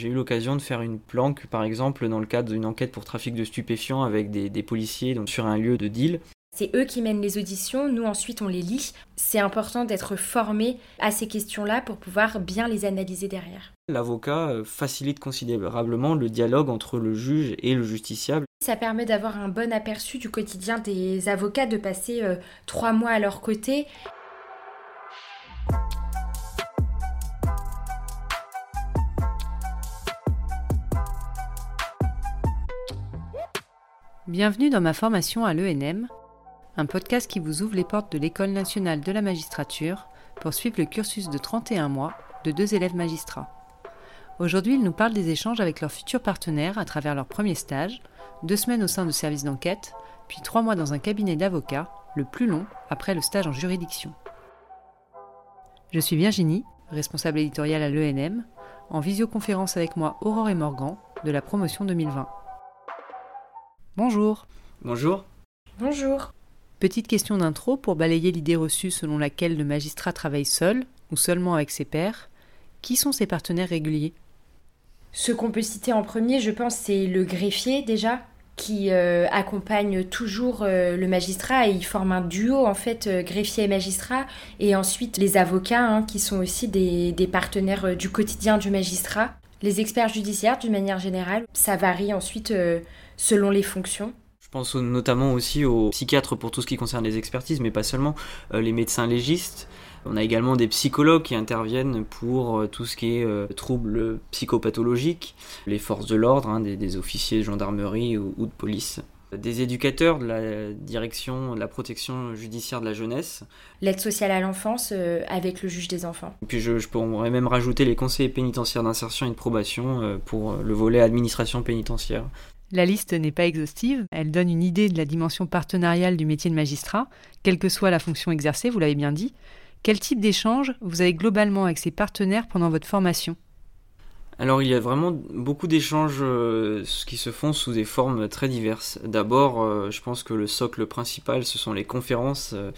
J'ai eu l'occasion de faire une planque, par exemple, dans le cadre d'une enquête pour trafic de stupéfiants avec des, des policiers donc, sur un lieu de deal. C'est eux qui mènent les auditions, nous ensuite on les lit. C'est important d'être formé à ces questions-là pour pouvoir bien les analyser derrière. L'avocat euh, facilite considérablement le dialogue entre le juge et le justiciable. Ça permet d'avoir un bon aperçu du quotidien des avocats, de passer euh, trois mois à leur côté. Bienvenue dans ma formation à l'ENM, un podcast qui vous ouvre les portes de l'École nationale de la magistrature pour suivre le cursus de 31 mois de deux élèves magistrats. Aujourd'hui, ils nous parlent des échanges avec leurs futurs partenaires à travers leur premier stage, deux semaines au sein de services d'enquête, puis trois mois dans un cabinet d'avocats, le plus long après le stage en juridiction. Je suis Virginie, responsable éditoriale à l'ENM, en visioconférence avec moi Aurore et Morgan de la promotion 2020. Bonjour. Bonjour. Bonjour. Petite question d'intro pour balayer l'idée reçue selon laquelle le magistrat travaille seul ou seulement avec ses pairs. Qui sont ses partenaires réguliers? Ce qu'on peut citer en premier, je pense, c'est le greffier déjà, qui euh, accompagne toujours euh, le magistrat et il forme un duo en fait euh, greffier et magistrat et ensuite les avocats hein, qui sont aussi des, des partenaires du quotidien du magistrat les experts judiciaires d'une manière générale ça varie ensuite selon les fonctions je pense notamment aussi aux psychiatres pour tout ce qui concerne les expertises, mais pas seulement, euh, les médecins légistes. On a également des psychologues qui interviennent pour euh, tout ce qui est euh, troubles psychopathologiques, les forces de l'ordre, hein, des, officiers de gendarmerie ou, de police des éducateurs de la direction de la protection judiciaire de la jeunesse. L'aide sociale à l'enfance avec le juge des enfants. Et puis je, je, pourrais même rajouter les conseillers pénitentiaires d'insertion et de probation pour le volet administration pénitentiaire. La liste n'est pas exhaustive, elle donne une idée de la dimension partenariale du métier de magistrat, quelle que soit la fonction exercée, vous l'avez bien dit. Quel type d'échange vous avez globalement avec ces partenaires pendant votre formation? Alors il y a vraiment beaucoup d'échanges euh, qui se font sous des formes très diverses. D'abord, euh, je pense que le socle principal, ce sont les conférences euh,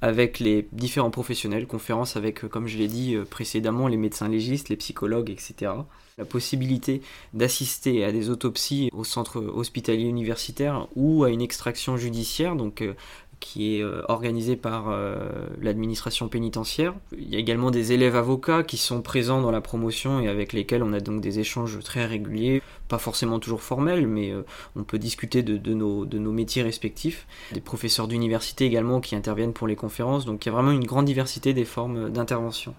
avec les différents professionnels, conférences avec, comme je l'ai dit précédemment, les médecins légistes, les psychologues, etc la possibilité d'assister à des autopsies au centre hospitalier universitaire ou à une extraction judiciaire, donc euh, qui est euh, organisée par euh, l'administration pénitentiaire. Il y a également des élèves avocats qui sont présents dans la promotion et avec lesquels on a donc des échanges très réguliers, pas forcément toujours formels, mais on peut discuter de nos métiers respectifs. Des professeurs d'université également qui interviennent pour les conférences, donc il y a vraiment une grande diversité des formes d'intervention.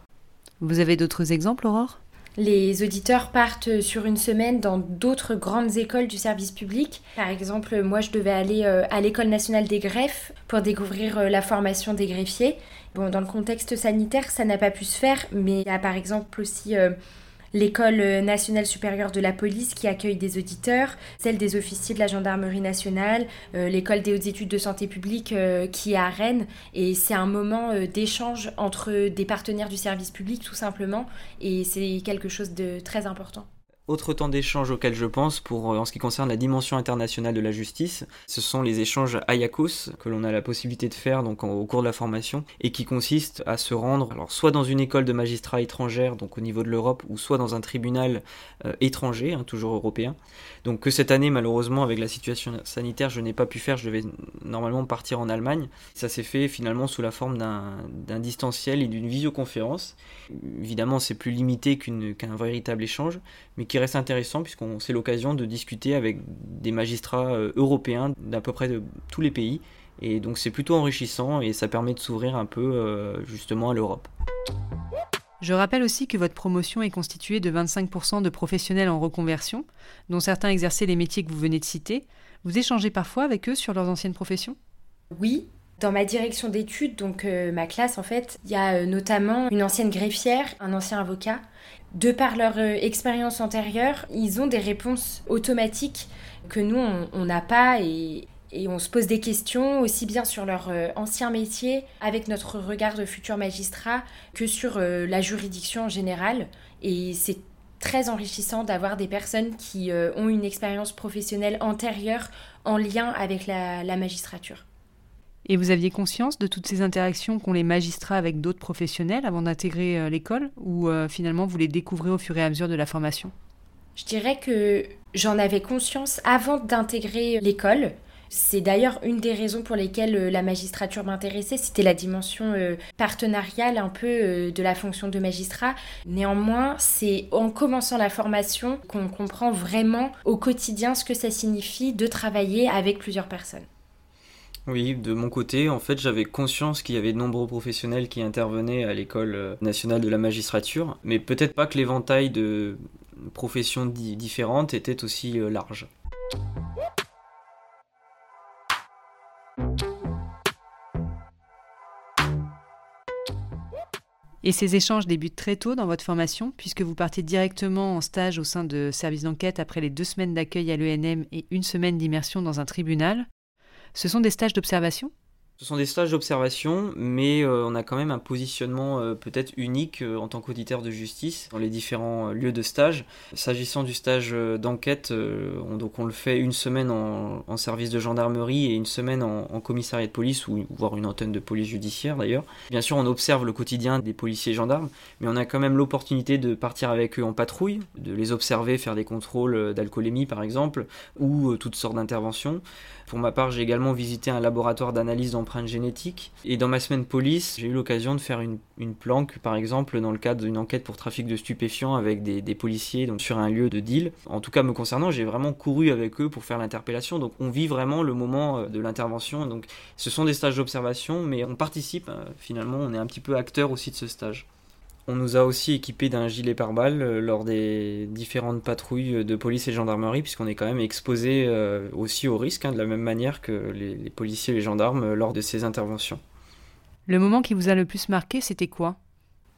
Vous avez d'autres exemples, Aurore? Les auditeurs partent sur une semaine dans d'autres grandes écoles du service public. Par exemple, moi, je devais aller euh, à l'École nationale des greffes pour découvrir euh, la formation des greffiers. Bon, dans le contexte sanitaire, ça n'a pas pu se faire, mais il y a par exemple aussi euh, l'école nationale supérieure de la police qui accueille des auditeurs, celle des officiers de la gendarmerie nationale, euh, l'école des hautes études de santé publique euh, qui est à Rennes. Et c'est un moment euh, d'échange entre des partenaires du service public tout simplement. Et c'est quelque chose de très important. Autre temps d'échange auquel je pense pour euh, en ce qui concerne la dimension internationale de la justice, ce sont les échanges Ayakos que l'on a la possibilité de faire donc au cours de la formation et qui consistent à se rendre soit dans une école de magistrats étrangère donc au niveau de l'Europe ou soit dans un tribunal euh, étranger hein, toujours européen. Donc que cette année malheureusement avec la situation sanitaire je n'ai pas pu faire, je devais normalement partir en Allemagne. Ça s'est fait finalement sous la forme d'un distanciel et d'une visioconférence. Évidemment c'est plus limité qu'un véritable échange mais qui reste intéressant puisqu'on c'est l'occasion de discuter avec des magistrats euh, européens d'à peu près tous les pays. Et donc c'est plutôt enrichissant et ça permet de s'ouvrir un peu euh, justement à l'Europe. Je rappelle aussi que votre promotion est constituée de 25% de professionnels en reconversion, dont certains exerçaient les métiers que vous venez de citer. Vous échangez parfois avec eux sur leurs anciennes professions? Oui, dans ma direction d'études, donc euh, ma classe en fait, il y a notamment une ancienne greffière, un ancien avocat. De par leur euh, expérience antérieure, ils ont des réponses automatiques que nous, on n'a pas et, on se pose des questions aussi bien sur leur euh, ancien métier avec notre regard de futur magistrat que sur euh, la juridiction en général. Et c'est très enrichissant d'avoir des personnes qui ont une expérience professionnelle antérieure en lien avec la magistrature. Et vous aviez conscience de toutes ces interactions qu'ont les magistrats avec d'autres professionnels avant d'intégrer euh, l'école ou euh, finalement vous les découvrez au fur et à mesure de la formation? Je dirais que j'en avais conscience avant d'intégrer l'école. C'est d'ailleurs une des raisons pour lesquelles euh, la magistrature m'intéressait, c'était la dimension euh, partenariale un peu euh, de la fonction de magistrat. Néanmoins, c'est en commençant la formation qu'on comprend vraiment au quotidien ce que ça signifie de travailler avec plusieurs personnes. Oui, de mon côté, en fait, j'avais conscience qu'il y avait de nombreux professionnels qui intervenaient à l'école nationale de la magistrature, mais peut-être pas que l'éventail de professions différentes était aussi large. Et ces échanges débutent très tôt dans votre formation, puisque vous partez directement en stage au sein de services d'enquête après les deux semaines d'accueil à l'ENM et une semaine d'immersion dans un tribunal. Ce sont des stages d'observation? Ce sont des stages d'observation, mais euh, on a quand même un positionnement euh, peut-être unique euh, en tant qu'auditeur de justice dans les différents lieux de stage. S'agissant du stage d'enquête, on, donc on le fait une semaine en, service de gendarmerie et une semaine en, commissariat de police, ou voire une antenne de police judiciaire d'ailleurs. Bien sûr, on observe le quotidien des policiers gendarmes, mais on a quand même l'opportunité de partir avec eux en patrouille, de les observer, faire des contrôles d'alcoolémie par exemple, ou toutes sortes d'interventions. Pour ma part, j'ai également visité un laboratoire d'analyse d'empreintes génétiques. Et dans ma semaine police, j'ai eu l'occasion de faire une, planque, par exemple, dans le cadre d'une enquête pour trafic de stupéfiants avec des, policiers sur un lieu de deal. En tout cas, me concernant, j'ai vraiment couru avec eux pour faire l'interpellation. Donc on vit vraiment le moment euh, de l'intervention. Donc ce sont des stages d'observation, mais on participe euh, finalement, on est un petit peu acteur aussi de ce stage. On nous a aussi équipé d'un gilet pare-balles euh, lors des différentes patrouilles de police et gendarmerie, puisqu'on est quand même exposé euh, aussi au risque, hein, de la même manière que les, policiers et les gendarmes euh, lors de ces interventions. Le moment qui vous a le plus marqué, c'était quoi?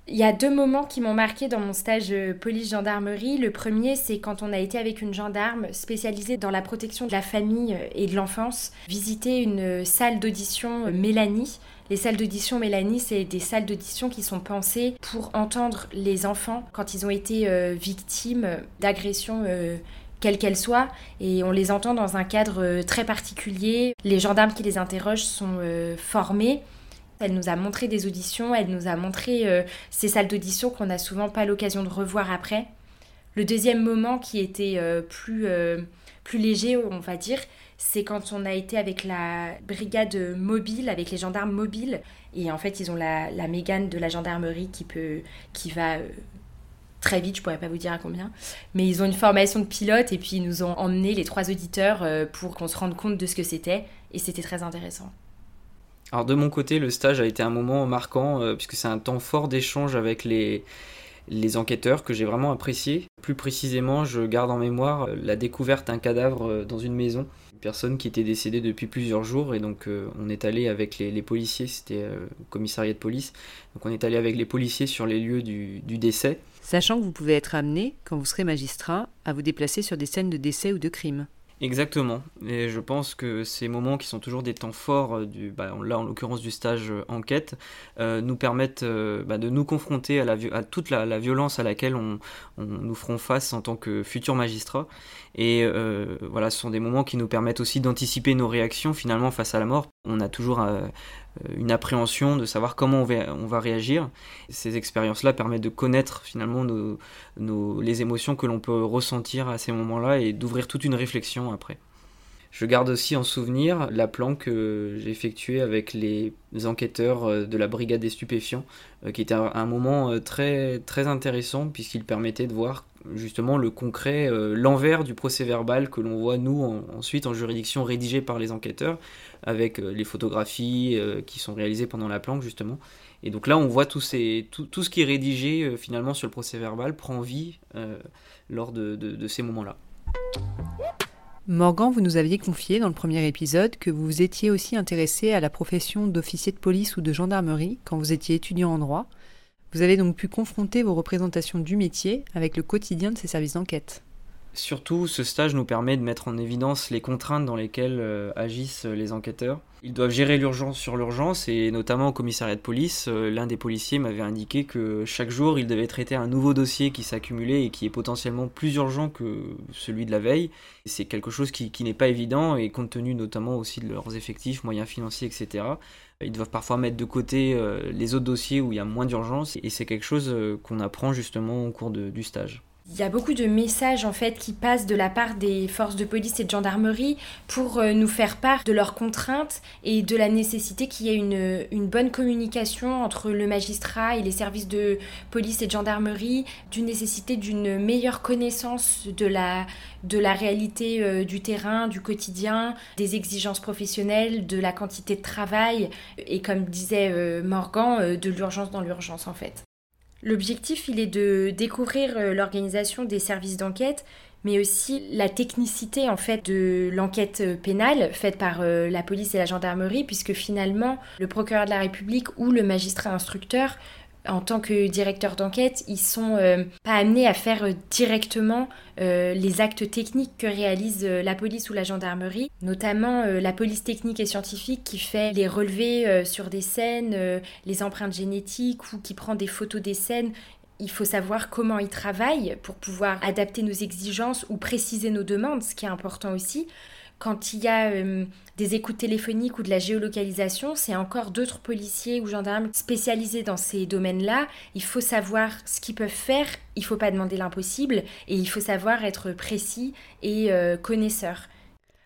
Il y a deux moments qui m'ont marqué dans mon stage police-gendarmerie. Le premier, c'est quand on a été avec une gendarme spécialisée dans la protection de la famille et de l'enfance, visiter une salle d'audition Mélanie les salles d'audition, Mélanie, c'est des salles d'audition qui sont pensées pour entendre les enfants quand ils ont été euh, victimes d'agressions euh, quelles qu'elles soient, et on les entend dans un cadre euh, très particulier. Les gendarmes qui les interrogent sont formés. Elle nous a montré des auditions, elle nous a montré ces salles d'audition qu'on n'a souvent pas l'occasion de revoir après. Le deuxième moment qui était plus, plus léger, on va dire, c'est quand on a été avec la brigade mobile, avec les gendarmes mobiles. Et en fait, ils ont la, la mégane de la gendarmerie qui, peut, qui va euh, très vite, je pourrais pas vous dire à combien. Mais ils ont une formation de pilote et puis ils nous ont emmenés, les trois auditeurs, euh, pour qu'on se rende compte de ce que c'était. Et c'était très intéressant. Alors de mon côté, le stage a été un moment marquant euh, puisque c'est un temps fort d'échange avec les, les enquêteurs que j'ai vraiment apprécié. Plus précisément, je garde en mémoire la découverte d'un cadavre dans une maison personne qui était décédée depuis plusieurs jours et donc euh, on est allé avec les, policiers, c'était euh, commissariat de police, donc on est allé avec les policiers sur les lieux du, du, décès. Sachant que vous pouvez être amené, quand vous serez magistrat, à vous déplacer sur des scènes de décès ou de crimes. Exactement. Et je pense que ces moments qui sont toujours des temps forts, euh, du, bah, là en l'occurrence du stage euh, enquête, euh, nous permettent bah, de nous confronter à, la, à toute la, violence à laquelle on, nous ferons face en tant que futurs magistrats. Et voilà, ce sont des moments qui nous permettent aussi d'anticiper nos réactions finalement face à la mort. On a toujours une appréhension de savoir comment on va, réagir. Ces expériences-là permettent de connaître finalement les émotions que l'on peut ressentir à ces moments-là et d'ouvrir toute une réflexion après. Je garde aussi en souvenir la planque que j'ai effectuée avec les enquêteurs euh, de la brigade des stupéfiants, euh, qui était un moment très, très intéressant puisqu'il permettait de voir justement le concret, l'envers du procès verbal que l'on voit nous ensuite en juridiction rédigé par les enquêteurs, avec euh, les photographies euh, qui sont réalisées pendant la planque justement. Et donc là, on voit tout, ce qui est rédigé euh, finalement sur le procès verbal prend vie lors de, ces moments-là. Morgan, vous nous aviez confié dans le premier épisode que vous étiez aussi intéressé à la profession d'officier de police ou de gendarmerie quand vous étiez étudiant en droit. Vous avez donc pu confronter vos représentations du métier avec le quotidien de ces services d'enquête. Surtout, ce stage nous permet de mettre en évidence les contraintes dans lesquelles euh, agissent les enquêteurs. Ils doivent gérer l'urgence sur l'urgence et notamment au commissariat de police, euh, l'un des policiers m'avait indiqué que chaque jour il devait traiter un nouveau dossier qui s'accumulait et qui est potentiellement plus urgent que celui de la veille. C'est quelque chose qui, n'est pas évident et compte tenu notamment aussi de leurs effectifs, moyens financiers, etc. Ils doivent parfois mettre de côté les autres dossiers où il y a moins d'urgence et c'est quelque chose qu'on apprend justement au cours du stage. Il y a beaucoup de messages en fait qui passent de la part des forces de police et de gendarmerie pour euh, nous faire part de leurs contraintes et de la nécessité qu'il y ait une, bonne communication entre le magistrat et les services de police et de gendarmerie, d'une nécessité d'une meilleure connaissance de la, de la réalité euh, du terrain, du quotidien, des exigences professionnelles, de la quantité de travail et comme disait euh, Morgan, de l'urgence dans l'urgence en fait. L'objectif, il est de découvrir euh, l'organisation des services d'enquête, mais aussi la technicité en fait de l'enquête euh, pénale faite par euh, la police et la gendarmerie, puisque finalement le procureur de la République ou le magistrat instructeur en tant que directeur d'enquête, ils sont euh, pas amenés à faire euh, directement euh, les actes techniques que réalise la police ou la gendarmerie, notamment la police technique et scientifique qui fait les relevés sur des scènes, les empreintes génétiques ou qui prend des photos des scènes. Il faut savoir comment ils travaillent pour pouvoir adapter nos exigences ou préciser nos demandes, ce qui est important aussi. Quand il y a euh, des écoutes téléphoniques ou de la géolocalisation, c'est encore d'autres policiers ou gendarmes spécialisés dans ces domaines-là. Il faut savoir ce qu'ils peuvent faire, il ne faut pas demander l'impossible et il faut savoir être précis et euh, connaisseur.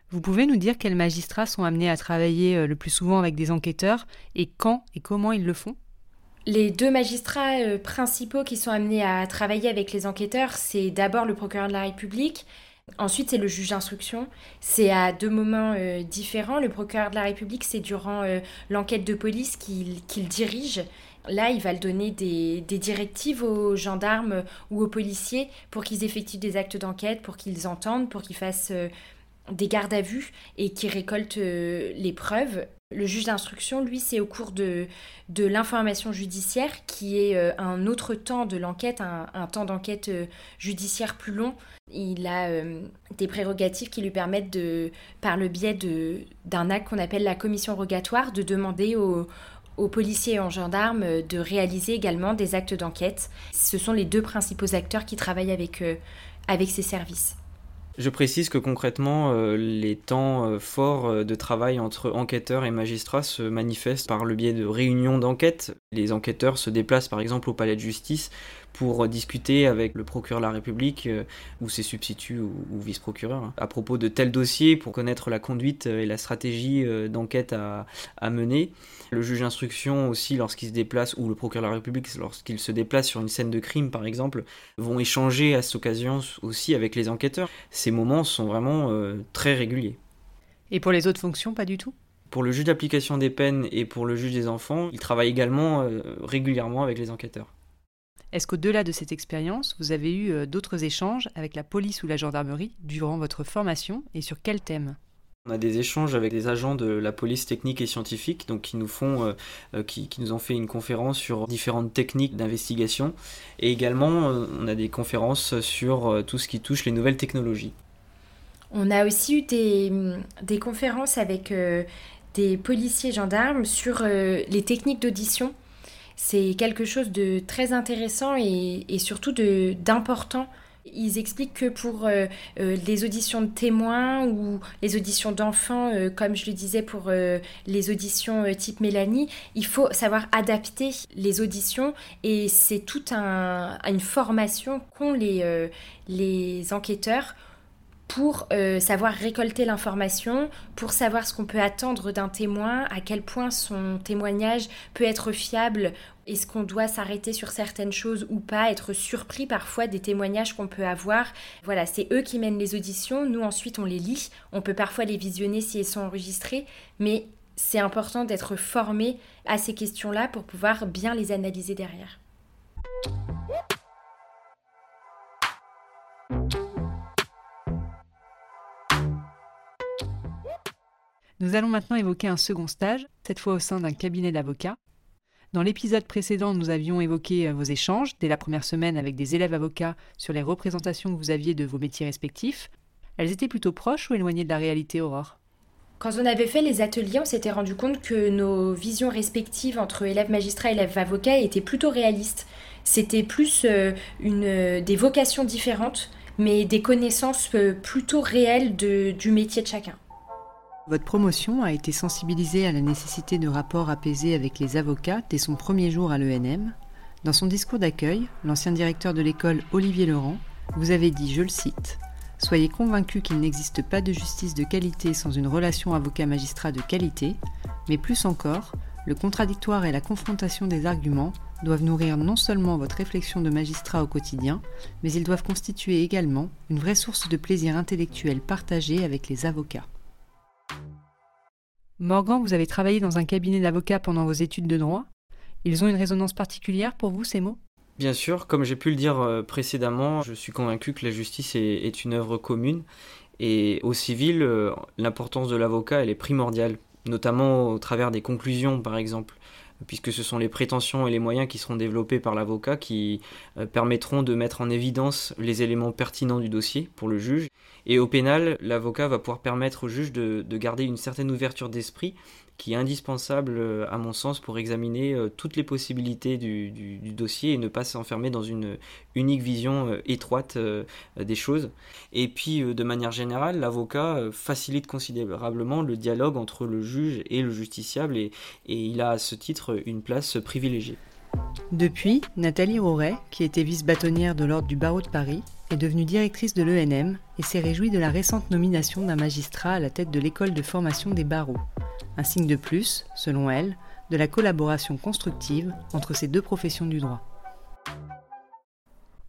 Vous pouvez nous dire quels magistrats sont amenés à travailler euh, le plus souvent avec des enquêteurs et quand et comment ils le font? Les deux magistrats principaux qui sont amenés à travailler avec les enquêteurs, c'est d'abord le procureur de la République Ensuite, c'est le juge d'instruction. C'est à deux moments euh, différents. Le procureur de la République, c'est durant euh, l'enquête de police qu'il dirige. Là, il va donner des, directives aux gendarmes ou aux policiers pour qu'ils effectuent des actes d'enquête, pour qu'ils entendent, pour qu'ils fassent euh, des gardes à vue et qu'ils récoltent les preuves. Le juge d'instruction, lui, c'est au cours de, de l'information judiciaire, qui est un autre temps de l'enquête, un, temps d'enquête judiciaire plus long, il a euh, des prérogatives qui lui permettent de, par le biais d'un acte qu'on appelle la commission rogatoire, de demander aux, policiers et aux gendarmes de réaliser également des actes d'enquête. Ce sont les deux principaux acteurs qui travaillent avec, euh, avec ces services. Je précise que concrètement, euh, les temps forts de travail entre enquêteurs et magistrats se manifestent par le biais de réunions d'enquête. Les enquêteurs se déplacent par exemple au palais de justice pour discuter avec le procureur de la République euh, ou ses substituts ou, vice-procureurs hein, à propos de tel dossier pour connaître la conduite et la stratégie euh, d'enquête à, mener. Le juge d'instruction aussi, lorsqu'il se déplace, ou le procureur de la République, lorsqu'il se déplace sur une scène de crime par exemple, vont échanger à cette occasion aussi avec les enquêteurs. Ces moments sont vraiment euh, très réguliers. Et pour les autres fonctions, pas du tout? Pour le juge d'application des peines et pour le juge des enfants, il travaille également régulièrement avec les enquêteurs. Est-ce qu'au-delà de cette expérience, vous avez eu euh, d'autres échanges avec la police ou la gendarmerie durant votre formation et sur quel thème? On a des échanges avec des agents de la police technique et scientifique, donc qui nous font, euh, euh, qui, nous ont fait une conférence sur différentes techniques d'investigation, et également on a des conférences sur tout ce qui touche les nouvelles technologies. On a aussi eu des, des conférences avec des policiers gendarmes sur les techniques d'audition c'est quelque chose de très intéressant et, surtout d'important. Ils expliquent que pour euh, euh, les auditions de témoins ou les auditions d'enfants, euh, comme je le disais pour les auditions type Mélanie, il faut savoir adapter les auditions et c'est toute une formation qu'ont les, les enquêteurs pour euh, savoir récolter l'information, pour savoir ce qu'on peut attendre d'un témoin, à quel point son témoignage peut être fiable, est-ce qu'on doit s'arrêter sur certaines choses ou pas, être surpris parfois des témoignages qu'on peut avoir. Voilà, c'est eux qui mènent les auditions, nous ensuite on les lit, on peut parfois les visionner si elles sont enregistrées, mais c'est important d'être formé à ces questions-là pour pouvoir bien les analyser derrière. Nous allons maintenant évoquer un second stage, cette fois au sein d'un cabinet d'avocats. Dans l'épisode précédent, nous avions évoqué euh, vos échanges dès la première semaine avec des élèves avocats sur les représentations que vous aviez de vos métiers respectifs. Elles étaient plutôt proches ou éloignées de la réalité, Aurore? Quand on avait fait les ateliers, on s'était rendu compte que nos visions respectives entre élèves magistrats et élèves avocats étaient plutôt réalistes. C'était plus euh, une, euh, des vocations différentes, mais des connaissances plutôt réelles du métier de chacun. Votre promotion a été sensibilisée à la nécessité de rapports apaisés avec les avocats dès son premier jour à l'ENM. Dans son discours d'accueil, l'ancien directeur de l'école Olivier Laurent Vous avez dit, je le cite, Soyez convaincus qu'il n'existe pas de justice de qualité sans une relation avocat-magistrat de qualité, mais plus encore, le contradictoire et la confrontation des arguments doivent nourrir non seulement votre réflexion de magistrat au quotidien, mais ils doivent constituer également une vraie source de plaisir intellectuel partagé avec les avocats. Morgan, vous avez travaillé dans un cabinet d'avocats pendant vos études de droit. Ils ont une résonance particulière pour vous, ces mots? Bien sûr, comme j'ai pu le dire euh, précédemment, je suis convaincu que la justice est, une œuvre commune. Et au civil, euh, l'importance de l'avocat, est primordiale, notamment au travers des conclusions, par exemple puisque ce sont les prétentions et les moyens qui seront développés par l'avocat qui euh, permettront de mettre en évidence les éléments pertinents du dossier pour le juge. Et au pénal, l'avocat va pouvoir permettre au juge de, garder une certaine ouverture d'esprit qui est indispensable euh, à mon sens pour examiner euh, toutes les possibilités du, dossier et ne pas s'enfermer dans une unique vision étroite des choses. Et puis de manière générale, l'avocat facilite considérablement le dialogue entre le juge et le justiciable et il a à ce titre une place privilégiée. Depuis, Nathalie Roret, qui était vice-bâtonnière de l'Ordre du barreau de Paris, est devenue directrice de l'ENM et s'est réjouie de la récente nomination d'un magistrat à la tête de l'école de formation des barreaux. Un signe de plus, selon elle, de la collaboration constructive entre ces deux professions du droit.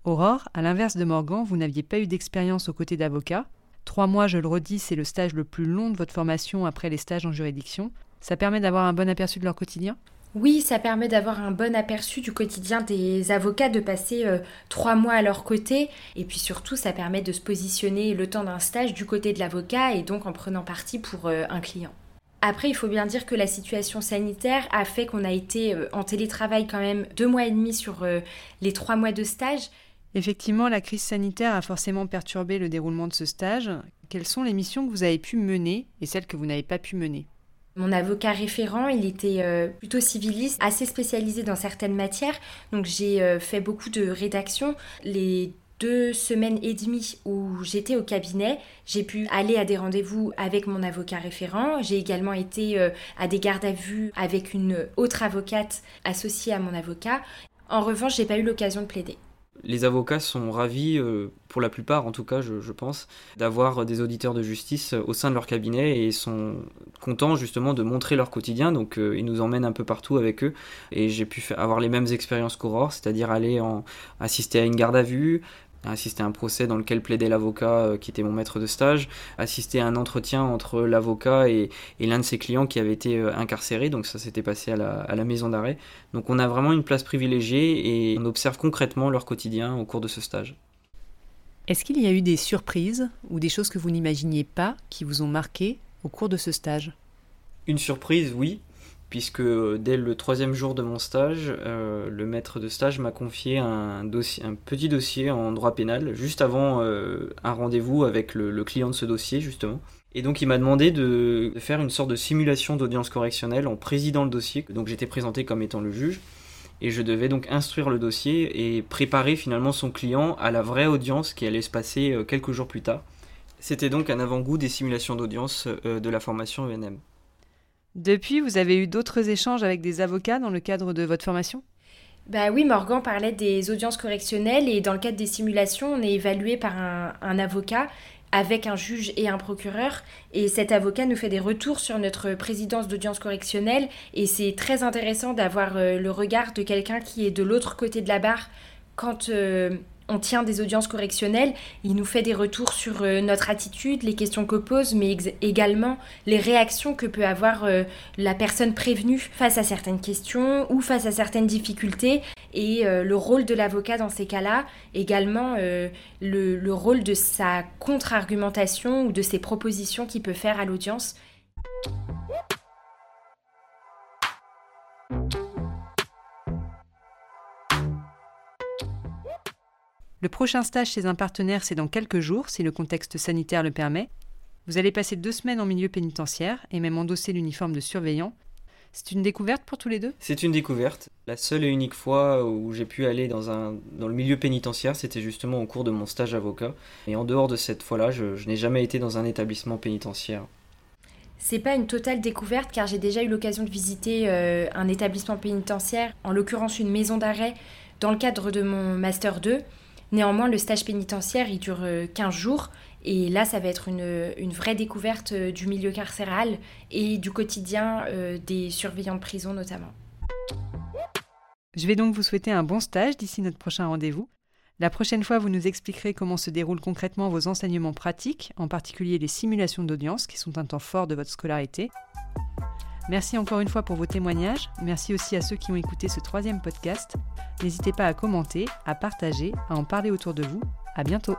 Aurore, à l'inverse de Morgan, vous n'aviez pas eu d'expérience aux côtés d'avocats. Trois mois, je le redis, c'est le stage le plus long de votre formation après les stages en juridiction. Ça permet d'avoir un bon aperçu de leur quotidien? Oui, ça permet d'avoir un bon aperçu du quotidien des avocats, de passer euh, trois mois à leur côté. Et puis surtout, ça permet de se positionner le temps d'un stage du côté de l'avocat et donc en prenant parti pour euh, un client. Après, il faut bien dire que la situation sanitaire a fait qu'on a été euh, en télétravail quand même deux mois et demi sur les trois mois de stage. Effectivement, la crise sanitaire a forcément perturbé le déroulement de ce stage. Quelles sont les missions que vous avez pu mener et celles que vous n'avez pas pu mener? Mon avocat référent, il était euh, plutôt civiliste, assez spécialisé dans certaines matières. Donc j'ai euh, fait beaucoup de rédaction. Les deux semaines et demie où j'étais au cabinet, j'ai pu aller à des rendez-vous avec mon avocat référent. J'ai également été euh, à des gardes à vue avec une autre avocate associée à mon avocat. En revanche, j'ai pas eu l'occasion de plaider les avocats sont ravis, euh, pour la plupart en tout cas, je, pense, d'avoir des auditeurs de justice au sein de leur cabinet et sont contents justement de montrer leur quotidien. Donc euh, ils nous emmènent un peu partout avec eux et j'ai pu avoir les mêmes expériences qu'Aurore, c'est-à-dire aller en, assister à une garde à vue, assister à un procès dans lequel plaidait l'avocat euh, qui était mon maître de stage, assister à un entretien entre l'avocat et, l'un de ses clients qui avait été euh, incarcéré, donc ça s'était passé à la, maison d'arrêt. Donc on a vraiment une place privilégiée et on observe concrètement leur quotidien au cours de ce stage. Est-ce qu'il y a eu des surprises ou des choses que vous n'imaginiez pas qui vous ont marqué au cours de ce stage? Une surprise, oui puisque dès le troisième jour de mon stage, euh, le maître de stage m'a confié un, petit dossier en droit pénal, juste avant euh, un rendez-vous avec le, client de ce dossier, justement. Et donc il m'a demandé de, faire une sorte de simulation d'audience correctionnelle en présidant le dossier. Donc j'étais présenté comme étant le juge. Et je devais donc instruire le dossier et préparer finalement son client à la vraie audience qui allait se passer euh, quelques jours plus tard. C'était donc un avant-goût des simulations d'audience de la formation ENM. Depuis, vous avez eu d'autres échanges avec des avocats dans le cadre de votre formation? Bah oui, Morgan parlait des audiences correctionnelles et dans le cadre des simulations, on est évalué par un, avocat avec un juge et un procureur et cet avocat nous fait des retours sur notre présidence d'audience correctionnelle et c'est très intéressant d'avoir euh, le regard de quelqu'un qui est de l'autre côté de la barre quand euh, on tient des audiences correctionnelles, il nous fait des retours sur euh, notre attitude, les questions que pose, mais également les réactions que peut avoir euh, la personne prévenue face à certaines questions ou face à certaines difficultés, et euh, le rôle de l'avocat dans ces cas-là, également le, rôle de sa contre-argumentation ou de ses propositions qu'il peut faire à l'audience. Le prochain stage chez un partenaire, c'est dans quelques jours, si le contexte sanitaire le permet. Vous allez passer deux semaines en milieu pénitentiaire et même endosser l'uniforme de surveillant. C'est une découverte pour tous les deux? C'est une découverte. La seule et unique fois où j'ai pu aller dans, un, dans le milieu pénitentiaire, c'était justement au cours de mon stage avocat. Et en dehors de cette fois-là, je, n'ai jamais été dans un établissement pénitentiaire. C'est pas une totale découverte car j'ai déjà eu l'occasion de visiter euh, un établissement pénitentiaire, en l'occurrence une maison d'arrêt, dans le cadre de mon Master 2. Néanmoins, le stage pénitentiaire, il dure 15 jours. Et là, ça va être une, vraie découverte du milieu carcéral et du quotidien des surveillants de prison notamment. Je vais donc vous souhaiter un bon stage d'ici notre prochain rendez-vous. La prochaine fois, vous nous expliquerez comment se déroulent concrètement vos enseignements pratiques, en particulier les simulations d'audience, qui sont un temps fort de votre scolarité. Merci encore une fois pour vos témoignages. Merci aussi à ceux qui ont écouté ce troisième podcast. N'hésitez pas à commenter, à partager, à en parler autour de vous. À bientôt!